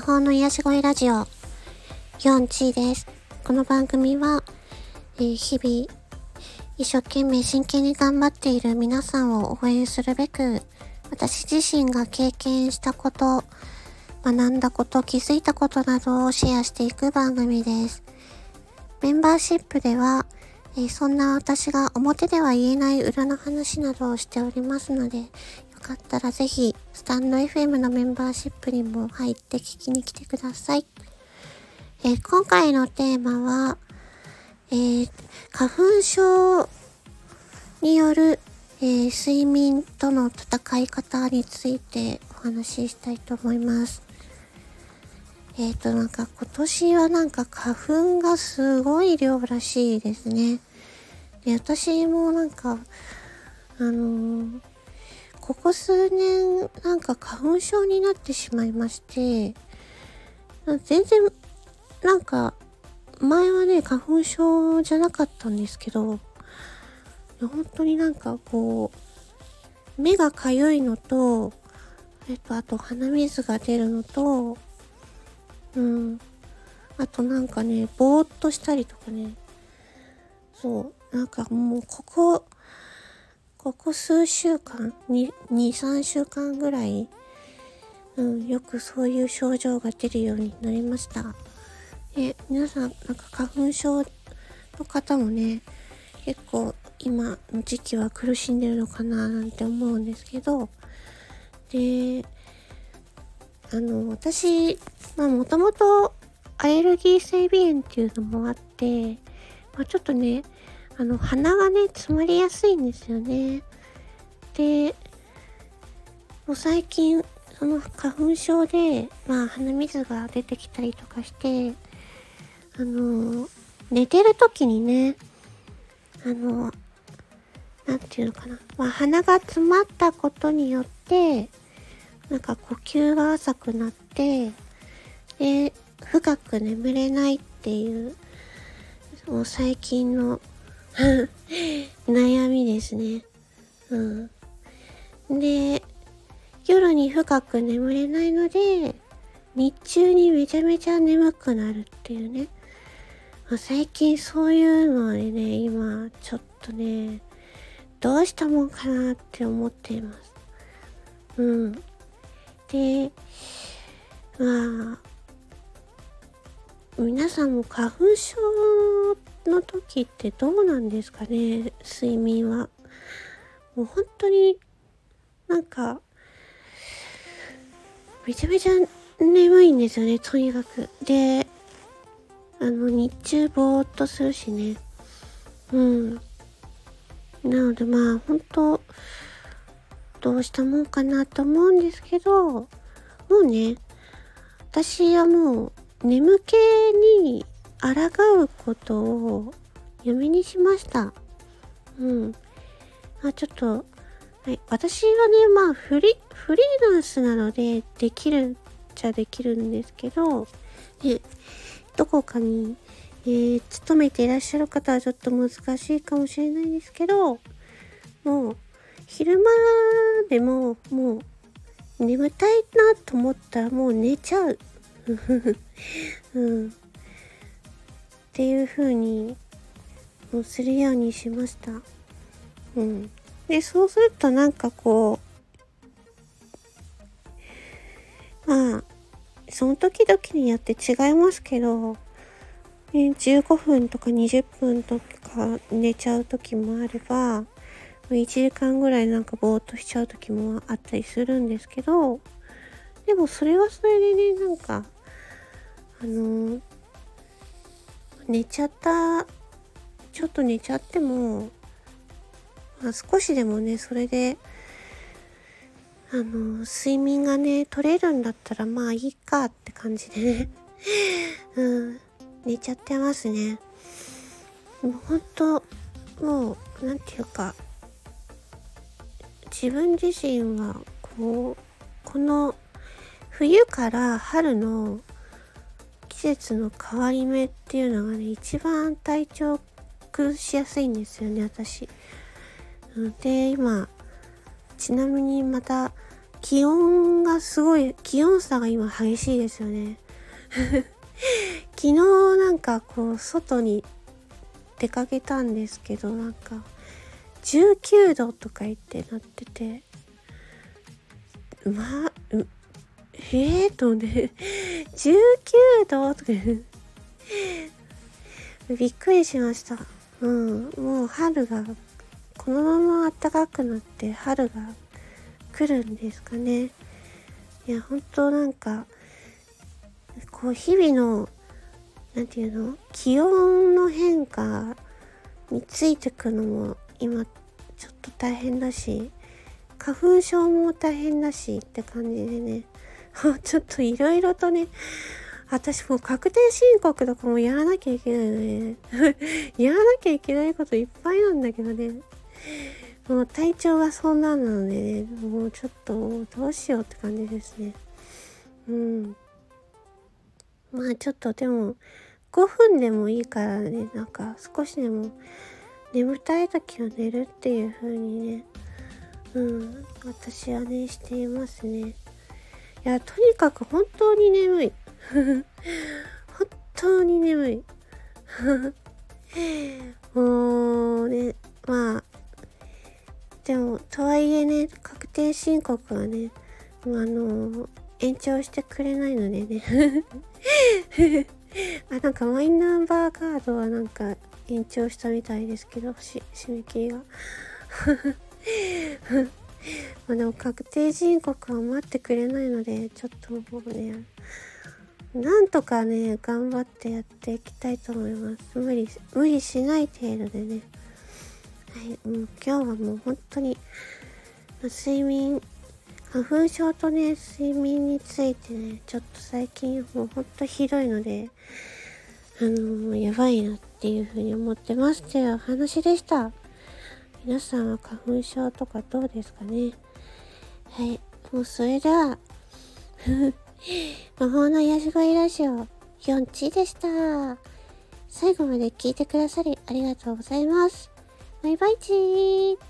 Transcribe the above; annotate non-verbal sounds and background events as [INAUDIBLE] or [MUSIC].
魔法の癒し声ラジオ、ヨンチです。この番組は、えー、日々、一生懸命真剣に頑張っている皆さんを応援するべく、私自身が経験したこと、学んだこと、気づいたことなどをシェアしていく番組です。メンバーシップでは、えー、そんな私が表では言えない裏の話などをしておりますので、よかったらぜひ、スタンド FM のメンバーシップにも入って聞きに来てください。えー、今回のテーマは、えー、花粉症による、えー、睡眠との戦い方についてお話ししたいと思います。えっ、と、なんか今年はなんか花粉がすごい量らしいですね。で、私もなんか、あの、ここ数年なんか花粉症になってしまいまして全然なんか前はね花粉症じゃなかったんですけど本当になんかこう目がかゆいのとえっとあと鼻水が出るのとうん。あとなんかねぼーっとしたりとかね。そう。なんかもうここここ数週間、2、3週間ぐらい、うん、よくそういう症状が出るようになりました。で、皆さん、なんか花粉症の方もね、結構今の時期は苦しんでるのかななんて思うんですけど、で、あの、私、まあもともとアレルギー性鼻炎っていうのもあって、まあ、ちょっとね、あの、鼻がね、詰まりやすいんですよね。で、もう最近、その花粉症で、まあ、鼻水が出てきたりとかして、あの、寝てる時にね、あの、なんていうのかな。まあ、鼻が詰まったことによって、なんか呼吸が浅くなって、で、深く眠れないっていう、もう最近の [LAUGHS] 悩みですね。うん。で、夜に深く眠れないので、日中にめちゃめちゃ眠くなるっていうね。まあ、最近そういうのでね、今、ちょっとね、どうしたもんかなって思っています。うん。で、まあ、皆さんも花粉症の時ってどうなんですかね睡眠は。もう本当になんかめちゃめちゃ眠いんですよねとにかく。であの日中ぼーっとするしね。うん。なのでまあ本当どうしたもんかなと思うんですけどもうね私はもう眠気に抗うことを嫁にしました。うん。まあちょっと、はい、私はね、まあフリ、フリーランスなのでできるっちゃできるんですけど、ね、どこかに、えー、勤めていらっしゃる方はちょっと難しいかもしれないんですけど、もう、昼間でも、もう、眠たいなと思ったらもう寝ちゃう。[LAUGHS] うん。っていう風にもうするようにしました。うん。で、そうするとなんかこう、まあ、その時々によって違いますけど、ね、15分とか20分とか寝ちゃう時もあれば、1時間ぐらいなんかぼーっとしちゃう時もあったりするんですけど、でもそれはそれでね、なんか、あのー、寝ちゃった。ちょっと寝ちゃっても、まあ、少しでもねそれであの睡眠がね取れるんだったらまあいいかって感じで。ね [LAUGHS] うん。寝ちゃってますね。もうほんともう何て言うか自分自身はこうこの冬から春の節の変わり目っていうのがね、一番体調崩しやすいんですよね、私。で、今、ちなみにまた気温がすごい、気温差が今激しいですよね。[LAUGHS] 昨日なんかこう、外に出かけたんですけど、なんか、19度とか言ってなってて、まあ、えーとね、19度とかびっくりしました。うん、もう春が、このまま暖かくなって春が来るんですかね。いや、本当なんか、こう日々の、なんていうの気温の変化についてくのも今ちょっと大変だし、花粉症も大変だしって感じでね、[LAUGHS] ちょっといろいろとね、私もう確定申告とかもやらなきゃいけないのね。[LAUGHS] やらなきゃいけないこといっぱいなんだけどね。もう体調がそんなんなのでね、もうちょっとどうしようって感じですね。うん。まあちょっとでも、5分でもいいからね、なんか少しでも眠たい時は寝るっていう風にね、うん、私はね、していますね。いや、とにかく本当に眠い。[LAUGHS] 本当に眠い。[LAUGHS] もうね、まあ、でも、とはいえね、確定申告はね、あの、延長してくれないのでね。[LAUGHS] あ、なんかマイナンバーカードはなんか延長したみたいですけど、し締め切りが。まあでも確定申告は待ってくれないので、ちょっともうね、なんとかね、頑張ってやっていきたいと思います。無理、無理しない程度でね。はい、もう今日はもう本当に、睡眠、花粉症とね、睡眠についてね、ちょっと最近もうほんとひどいので、あのー、やばいなっていうふうに思ってますっていう話でした。皆さんは花粉症とかどうですかね？はい、もうそれでは、[LAUGHS] 魔法の癒し声ラジオ4チでした。最後まで聞いてくださりありがとうございます。バイバイチー